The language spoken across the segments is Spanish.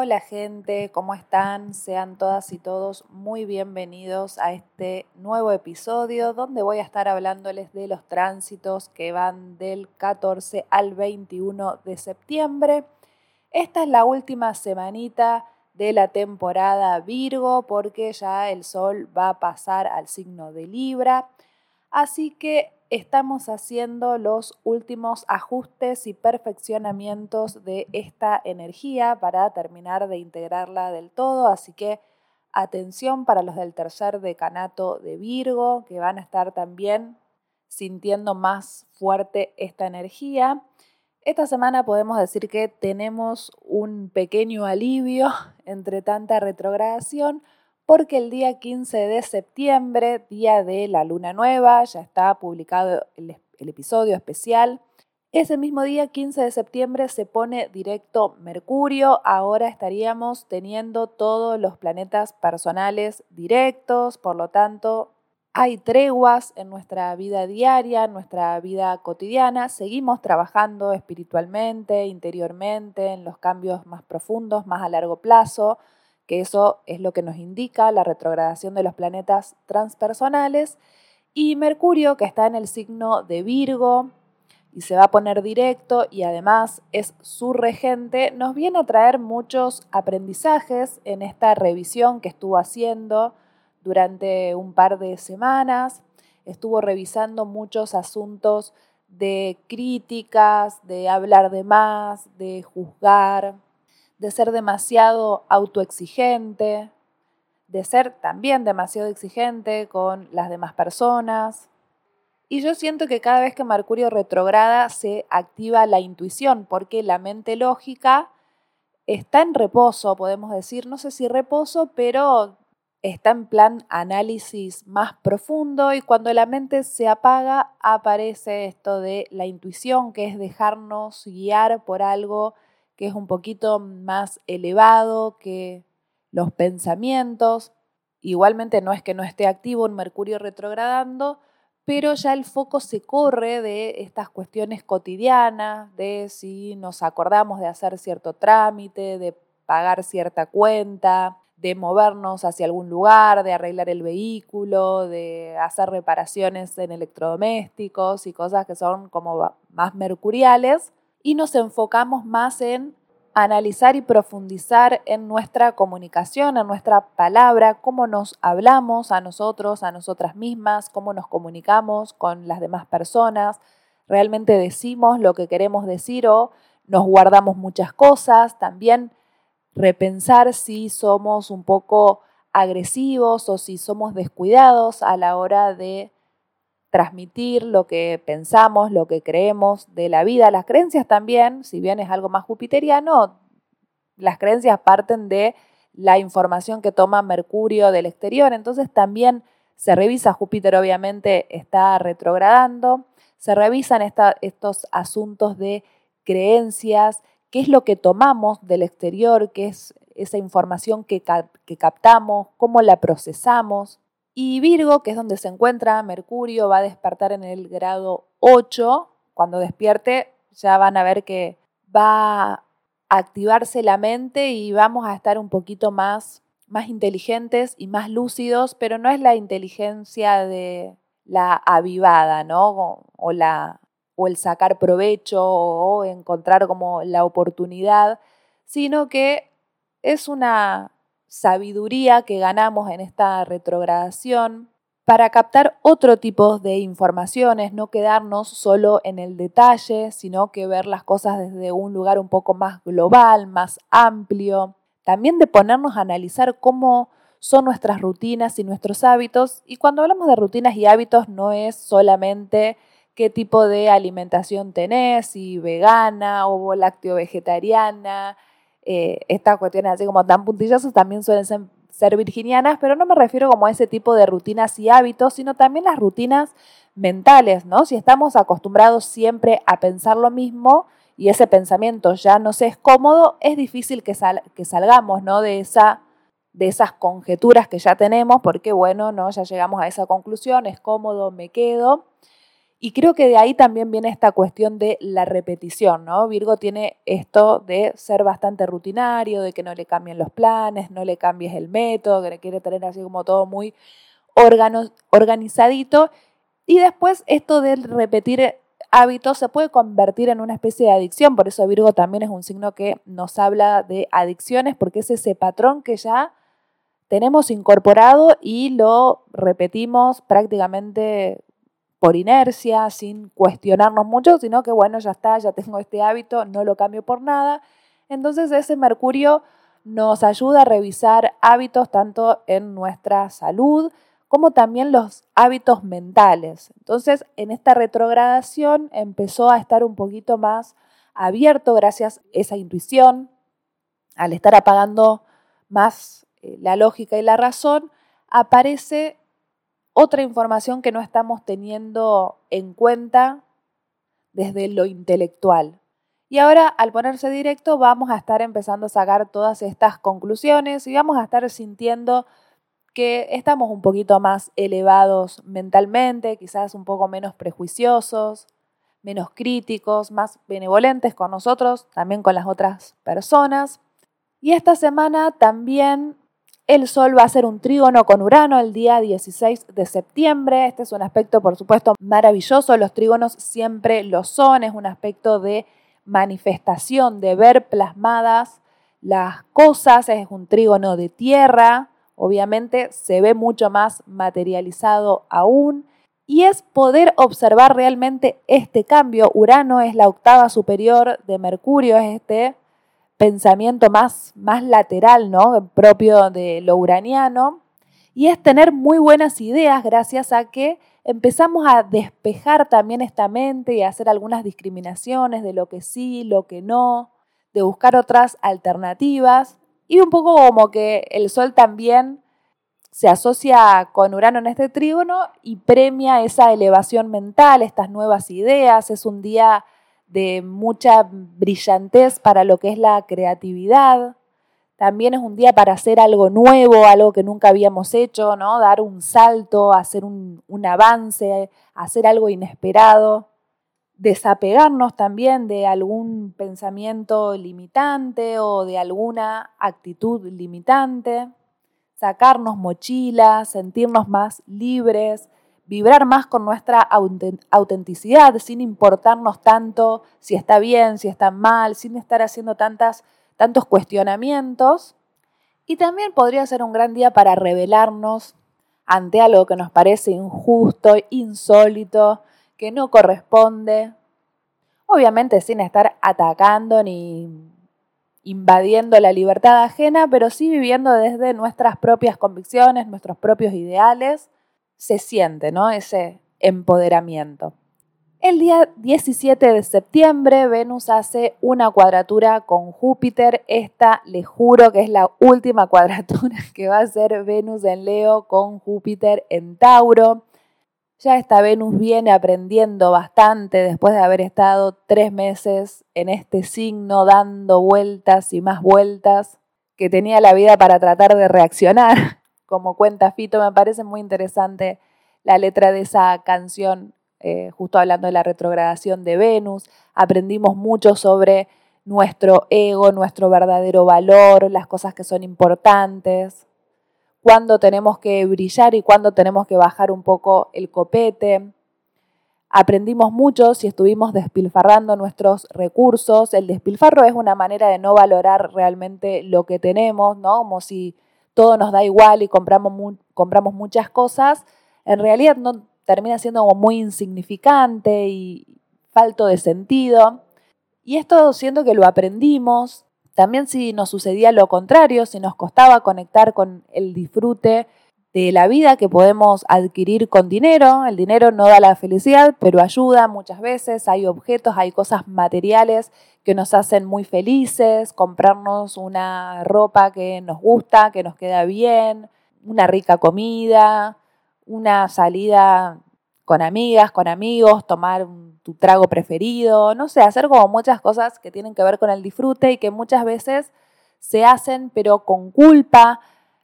Hola gente, ¿cómo están? Sean todas y todos muy bienvenidos a este nuevo episodio donde voy a estar hablándoles de los tránsitos que van del 14 al 21 de septiembre. Esta es la última semanita de la temporada Virgo porque ya el sol va a pasar al signo de Libra. Así que estamos haciendo los últimos ajustes y perfeccionamientos de esta energía para terminar de integrarla del todo. Así que atención para los del tercer decanato de Virgo, que van a estar también sintiendo más fuerte esta energía. Esta semana podemos decir que tenemos un pequeño alivio entre tanta retrogradación porque el día 15 de septiembre, día de la luna nueva, ya está publicado el, episodio especial. Ese mismo día, 15 de septiembre, se pone directo Mercurio. Ahora estaríamos teniendo todos los planetas personales directos, por lo tanto, hay treguas en nuestra vida diaria, en nuestra vida cotidiana. Seguimos trabajando espiritualmente, interiormente, en los cambios más profundos, más a largo plazo que eso es lo que nos indica la retrogradación de los planetas transpersonales, y Mercurio, que está en el signo de Virgo y se va a poner directo y además es su regente, nos viene a traer muchos aprendizajes en esta revisión que estuvo haciendo durante un par de semanas. Estuvo revisando muchos asuntos de críticas, de hablar de más, de juzgar, de ser demasiado autoexigente, de ser también demasiado exigente con las demás personas. Y yo siento que cada vez que Mercurio retrograda se activa la intuición, porque la mente lógica está en reposo, podemos decir, no sé si reposo, pero está en plan análisis más profundo y cuando la mente se apaga aparece esto de la intuición, que es dejarnos guiar por algo que es un poquito más elevado que los pensamientos. Igualmente no es que no esté activo un Mercurio retrogradando, pero ya el foco se corre de estas cuestiones cotidianas, de si nos acordamos de hacer cierto trámite, de pagar cierta cuenta, de movernos hacia algún lugar, de arreglar el vehículo, de hacer reparaciones en electrodomésticos y cosas que son como más mercuriales y nos enfocamos más en analizar y profundizar en nuestra comunicación, en nuestra palabra, cómo nos hablamos a nosotros, a nosotras mismas, cómo nos comunicamos con las demás personas, realmente decimos lo que queremos decir o nos guardamos muchas cosas, también repensar si somos un poco agresivos o si somos descuidados a la hora de transmitir lo que pensamos, lo que creemos de la vida. Las creencias también, si bien es algo más jupiteriano, las creencias parten de la información que toma Mercurio del exterior, entonces también se revisa, Júpiter obviamente está retrogradando, se revisan estos asuntos de creencias, qué es lo que tomamos del exterior, qué es esa información que, que captamos, cómo la procesamos, y Virgo, que es donde se encuentra Mercurio, va a despertar en el grado 8. Cuando despierte ya van a ver que va a activarse la mente y vamos a estar un poquito más, más inteligentes y más lúcidos, pero no es la inteligencia de la avivada, ¿no? O, la, o el sacar provecho o encontrar como la oportunidad, sino que es una sabiduría que ganamos en esta retrogradación para captar otro tipo de informaciones, no quedarnos solo en el detalle, sino que ver las cosas desde un lugar un poco más global, más amplio. También de ponernos a analizar cómo son nuestras rutinas y nuestros hábitos. Y cuando hablamos de rutinas y hábitos no es solamente qué tipo de alimentación tenés, si vegana o lácteo vegetariana, eh, estas cuestiones así como tan puntillosas también suelen ser, virginianas, pero no me refiero como a ese tipo de rutinas y hábitos, sino también las rutinas mentales, ¿no? Si estamos acostumbrados siempre a pensar lo mismo y ese pensamiento ya no se es cómodo, es difícil que, que salgamos, ¿no? De, esa, de esas conjeturas que ya tenemos, porque bueno, ¿no? Ya llegamos a esa conclusión, es cómodo, me quedo. Y creo que de ahí también viene esta cuestión de la repetición, ¿no? Virgo tiene esto de ser bastante rutinario, de que no le cambien los planes, no le cambies el método, que le quiere tener así como todo muy organizadito. Y después esto de repetir hábitos se puede convertir en una especie de adicción, por eso Virgo también es un signo que nos habla de adicciones, porque es ese patrón que ya tenemos incorporado y lo repetimos prácticamente por inercia, sin cuestionarnos mucho, sino que bueno, ya está, ya tengo este hábito, no lo cambio por nada. Entonces ese Mercurio nos ayuda a revisar hábitos tanto en nuestra salud como también los hábitos mentales. Entonces en esta retrogradación empezó a estar un poquito más abierto gracias a esa intuición, al estar apagando más eh, la lógica y la razón, aparece otra información que no estamos teniendo en cuenta desde lo intelectual. Y ahora, al ponerse directo, vamos a estar empezando a sacar todas estas conclusiones y vamos a estar sintiendo que estamos un poquito más elevados mentalmente, quizás un poco menos prejuiciosos, menos críticos, más benevolentes con nosotros, también con las otras personas. Y esta semana también el Sol va a ser un trígono con Urano el día 16 de septiembre. Este es un aspecto, por supuesto, maravilloso. Los trígonos siempre lo son. Es un aspecto de manifestación, de ver plasmadas las cosas. Es un trígono de tierra. Obviamente se ve mucho más materializado aún. Y es poder observar realmente este cambio. Urano es la octava superior de Mercurio, es este pensamiento más, más lateral, ¿no? propio de lo uraniano, y es tener muy buenas ideas gracias a que empezamos a despejar también esta mente y a hacer algunas discriminaciones de lo que sí, lo que no, de buscar otras alternativas, y un poco como que el sol también se asocia con Urano en este trígono y premia esa elevación mental, estas nuevas ideas, es un día de mucha brillantez para lo que es la creatividad. También es un día para hacer algo nuevo, algo que nunca habíamos hecho, ¿no? Dar un salto, hacer un, un avance, hacer algo inesperado. Desapegarnos también de algún pensamiento limitante o de alguna actitud limitante. Sacarnos mochilas, sentirnos más libres, vibrar más con nuestra autenticidad, sin importarnos tanto si está bien, si está mal, sin estar haciendo tantas, tantos cuestionamientos. Y también podría ser un gran día para revelarnos ante algo que nos parece injusto, insólito, que no corresponde. Obviamente sin estar atacando ni invadiendo la libertad ajena, pero sí viviendo desde nuestras propias convicciones, nuestros propios ideales se siente, ¿no? Ese empoderamiento. El día 17 de septiembre, Venus hace una cuadratura con Júpiter. Esta, le juro que es la última cuadratura que va a hacer Venus en Leo con Júpiter en Tauro. Ya esta Venus viene aprendiendo bastante después de haber estado tres meses en este signo dando vueltas y más vueltas, que tenía la vida para tratar de reaccionar como cuenta Fito, me parece muy interesante la letra de esa canción, eh, justo hablando de la retrogradación de Venus. Aprendimos mucho sobre nuestro ego, nuestro verdadero valor, las cosas que son importantes, cuándo tenemos que brillar y cuándo tenemos que bajar un poco el copete. Aprendimos mucho si estuvimos despilfarrando nuestros recursos. El despilfarro es una manera de no valorar realmente lo que tenemos, ¿no? Como si todo nos da igual y compramos, compramos muchas cosas, en realidad no termina siendo muy insignificante y falto de sentido. Y esto siento que lo aprendimos, también si nos sucedía lo contrario, si nos costaba conectar con el disfrute de la vida que podemos adquirir con dinero. El dinero no da la felicidad, pero ayuda muchas veces. Hay objetos, hay cosas materiales que nos hacen muy felices, comprarnos una ropa que nos gusta, que nos queda bien, una rica comida, una salida con amigas, con amigos, tomar tu trago preferido, no sé, hacer como muchas cosas que tienen que ver con el disfrute y que muchas veces se hacen pero con culpa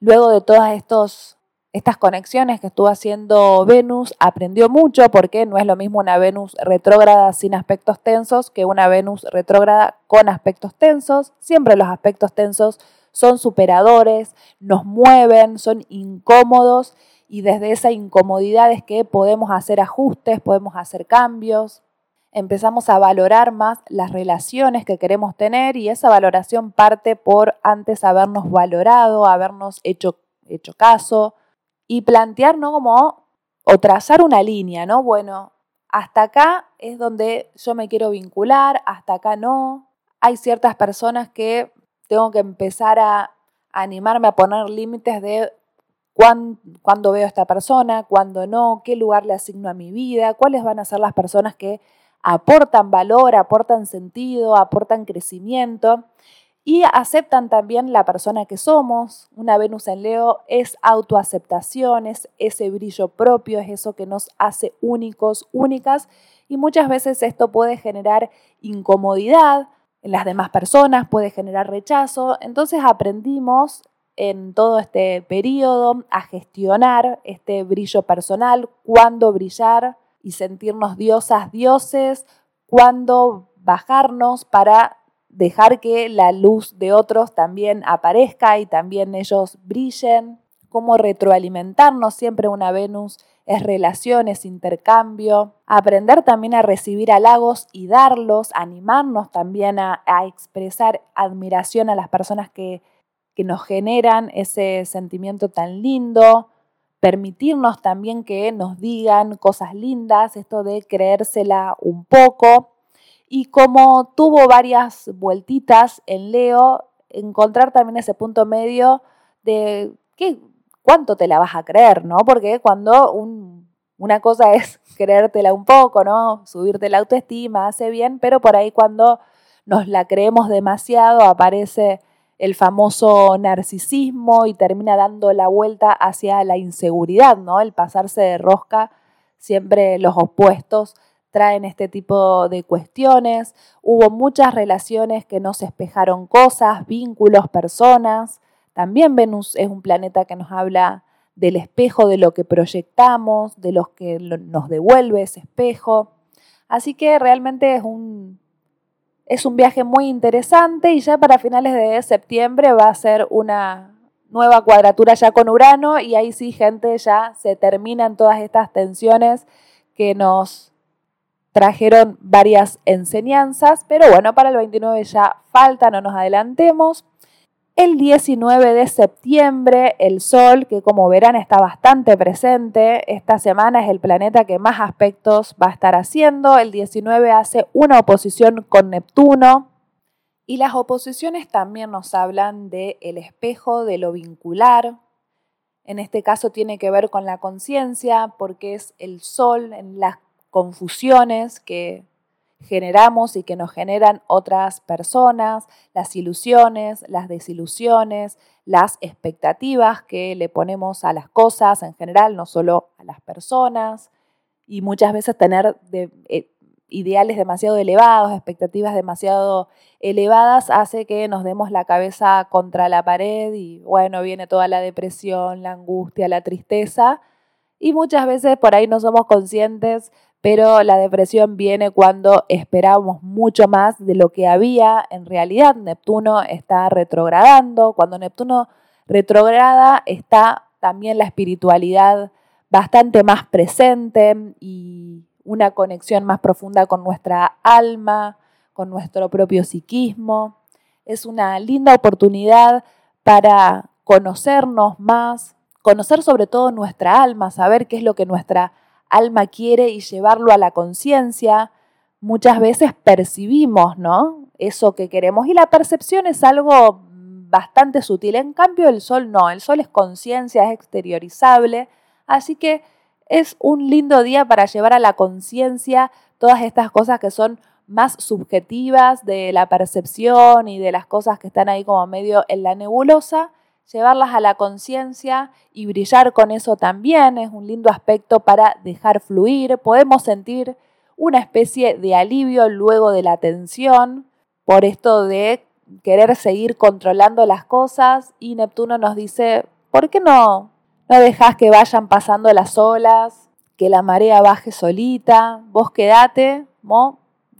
luego de todos estos estas conexiones que estuvo haciendo Venus, aprendió mucho porque no es lo mismo una Venus retrógrada sin aspectos tensos que una Venus retrógrada con aspectos tensos. Siempre los aspectos tensos son superadores, nos mueven, son incómodos y desde esa incomodidad es que podemos hacer ajustes, podemos hacer cambios, empezamos a valorar más las relaciones que queremos tener y esa valoración parte por antes habernos valorado, habernos hecho, hecho caso y plantear, ¿no? Como, o trazar una línea, ¿no? Bueno, hasta acá es donde yo me quiero vincular, hasta acá no. Hay ciertas personas que tengo que empezar a animarme a poner límites de cuándo, veo a esta persona, cuándo no, qué lugar le asigno a mi vida, cuáles van a ser las personas que aportan valor, aportan sentido, aportan crecimiento y aceptan también la persona que somos. Una Venus en Leo es autoaceptación, es ese brillo propio, es eso que nos hace únicos, únicas y muchas veces esto puede generar incomodidad en las demás personas, puede generar rechazo. Entonces aprendimos en todo este periodo a gestionar este brillo personal, cuándo brillar y sentirnos diosas, dioses, cuándo bajarnos para dejar que la luz de otros también aparezca y también ellos brillen, cómo retroalimentarnos, siempre una Venus es relaciones, intercambio, aprender también a recibir halagos y darlos, animarnos también a, expresar admiración a las personas que que nos generan ese sentimiento tan lindo, permitirnos también que nos digan cosas lindas, esto de creérsela un poco. Y como tuvo varias vueltitas en Leo, encontrar también ese punto medio de qué, cuánto te la vas a creer, ¿no? Porque cuando una cosa es creértela un poco, ¿no? Subirte la autoestima, hace bien, pero por ahí cuando nos la creemos demasiado aparece el famoso narcisismo y termina dando la vuelta hacia la inseguridad, ¿no? El pasarse de rosca, siempre los opuestos traen este tipo de cuestiones. Hubo muchas relaciones que no se espejaron cosas, vínculos, personas. También Venus es un planeta que nos habla del espejo, de lo que proyectamos, de lo que nos devuelve ese espejo. Así que realmente es un, es un viaje muy interesante y ya para finales de septiembre va a ser una nueva cuadratura ya con Urano y ahí sí, gente, ya se terminan todas estas tensiones que nos trajeron varias enseñanzas, pero bueno, para el 29 ya falta, no nos adelantemos. El 19 de septiembre, el Sol, que como verán está bastante presente, esta semana es el planeta que más aspectos va a estar haciendo. El 19 hace una oposición con Neptuno. Y las oposiciones también nos hablan del el espejo, de lo vincular. En este caso tiene que ver con la conciencia, porque es el Sol en las confusiones que generamos y que nos generan otras personas, las ilusiones, las desilusiones, las expectativas que le ponemos a las cosas en general, no solo a las personas, y muchas veces tener eh, ideales demasiado elevados, expectativas demasiado elevadas, hace que nos demos la cabeza contra la pared y bueno, viene toda la depresión, la angustia, la tristeza, y muchas veces por ahí no somos conscientes pero la depresión viene cuando esperamos mucho más de lo que había. En realidad, Neptuno está retrogradando. Cuando Neptuno retrograda, está también la espiritualidad bastante más presente y una conexión más profunda con nuestra alma, con nuestro propio psiquismo. Es una linda oportunidad para conocernos más, conocer sobre todo nuestra alma, saber qué es lo que nuestra alma quiere y llevarlo a la conciencia, muchas veces percibimos, ¿no? Eso que queremos. Y la percepción es algo bastante sutil. En cambio, el sol no. El sol es conciencia, es exteriorizable. Así que es un lindo día para llevar a la conciencia todas estas cosas que son más subjetivas de la percepción y de las cosas que están ahí como medio en la nebulosa llevarlas a la conciencia y brillar con eso también es un lindo aspecto para dejar fluir. Podemos sentir una especie de alivio luego de la tensión por esto de querer seguir controlando las cosas. Y Neptuno nos dice, ¿por qué no, no dejas que vayan pasando las olas, que la marea baje solita, vos quedate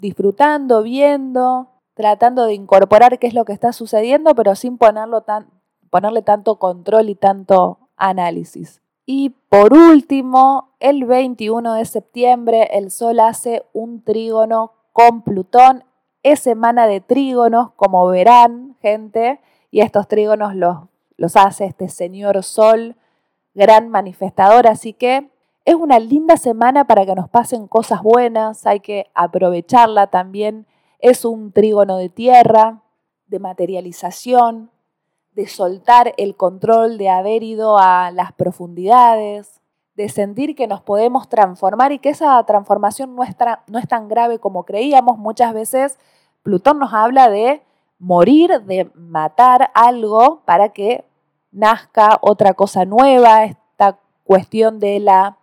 disfrutando, viendo, tratando de incorporar qué es lo que está sucediendo, pero sin ponerlo tan, ponerle tanto control y tanto análisis. Y por último, el 21 de septiembre el Sol hace un trígono con Plutón. Es semana de trígonos, como verán, gente, y estos trígonos los, los hace este señor Sol, gran manifestador, así que es una linda semana para que nos pasen cosas buenas, hay que aprovecharla también es un trígono de tierra, de materialización, de soltar el control de haber ido a las profundidades, de sentir que nos podemos transformar y que esa transformación es, no es tan grave como creíamos. Muchas veces Plutón nos habla de morir, de matar algo para que nazca otra cosa nueva, esta cuestión de la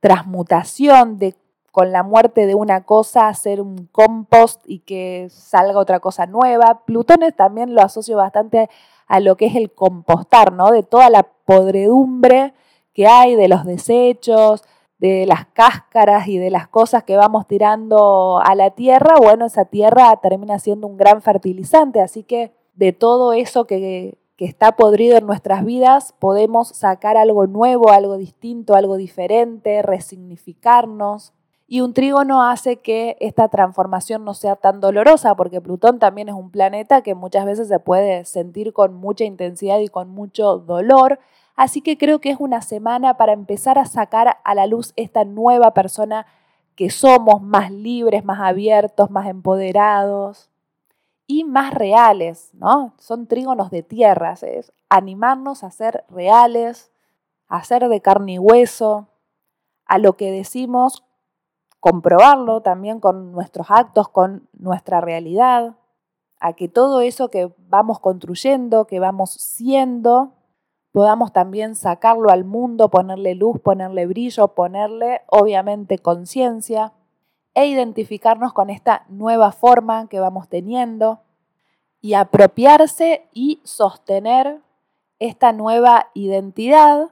transmutación, de con la muerte de una cosa hacer un compost y que salga otra cosa nueva. Plutón también lo asocio bastante a lo que es el compostar, ¿no? De toda la podredumbre que hay, de los desechos, de las cáscaras y de las cosas que vamos tirando a la tierra, bueno, esa tierra termina siendo un gran fertilizante, así que de todo eso que, que está podrido en nuestras vidas podemos sacar algo nuevo, algo distinto, algo diferente, resignificarnos. Y un trígono hace que esta transformación no sea tan dolorosa, porque Plutón también es un planeta que muchas veces se puede sentir con mucha intensidad y con mucho dolor. Así que creo que es una semana para empezar a sacar a la luz esta nueva persona que somos, más libres, más abiertos, más empoderados y más reales, ¿no? Son trígonos de tierras, es animarnos a ser reales, a ser de carne y hueso, a lo que decimos comprobarlo también con nuestros actos, con nuestra realidad, a que todo eso que vamos construyendo, que vamos siendo, podamos también sacarlo al mundo, ponerle luz, ponerle brillo, ponerle obviamente conciencia e identificarnos con esta nueva forma que vamos teniendo y apropiarse y sostener esta nueva identidad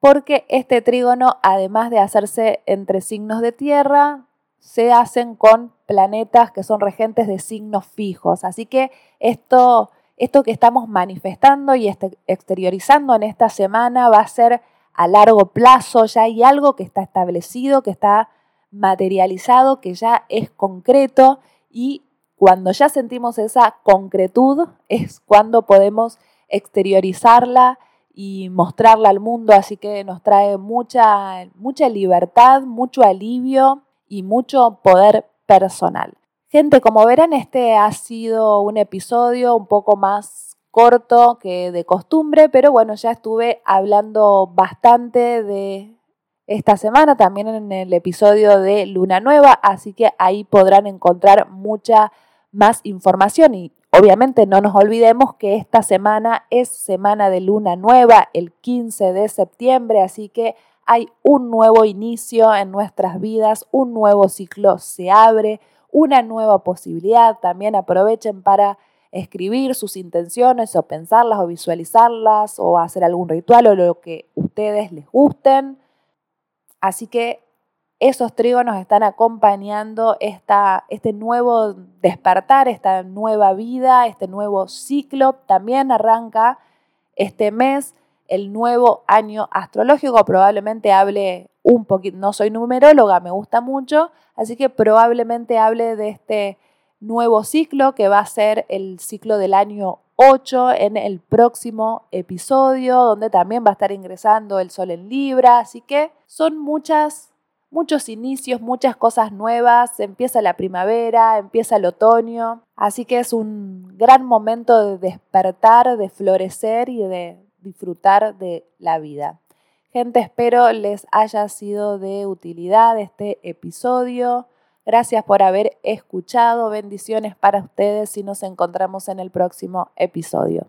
porque este trígono, además de hacerse entre signos de tierra, se hacen con planetas que son regentes de signos fijos. Así que esto, esto que estamos manifestando y este, exteriorizando en esta semana va a ser a largo plazo, ya hay algo que está establecido, que está materializado, que ya es concreto y cuando ya sentimos esa concretud es cuando podemos exteriorizarla y mostrarla al mundo, así que nos trae mucha, mucha libertad, mucho alivio y mucho poder personal. Gente, como verán, este ha sido un episodio un poco más corto que de costumbre, pero bueno, ya estuve hablando bastante de esta semana, también en el episodio de Luna Nueva, así que ahí podrán encontrar mucha más información y Obviamente no nos olvidemos que esta semana es semana de luna nueva, el 15 de septiembre, así que hay un nuevo inicio en nuestras vidas, un nuevo ciclo se abre, una nueva posibilidad. También aprovechen para escribir sus intenciones o pensarlas o visualizarlas o hacer algún ritual o lo que ustedes les gusten. Así que esos trígonos están acompañando esta, este nuevo despertar, esta nueva vida, este nuevo ciclo. También arranca este mes el nuevo año astrológico. Probablemente hable un poquito, no soy numeróloga, me gusta mucho, así que probablemente hable de este nuevo ciclo que va a ser el ciclo del año 8 en el próximo episodio, donde también va a estar ingresando el sol en Libra, así que son muchas muchos inicios, muchas cosas nuevas, empieza la primavera, empieza el otoño, así que es un gran momento de despertar, de florecer y de disfrutar de la vida. Gente, espero les haya sido de utilidad este episodio. Gracias por haber escuchado. Bendiciones para ustedes y nos encontramos en el próximo episodio.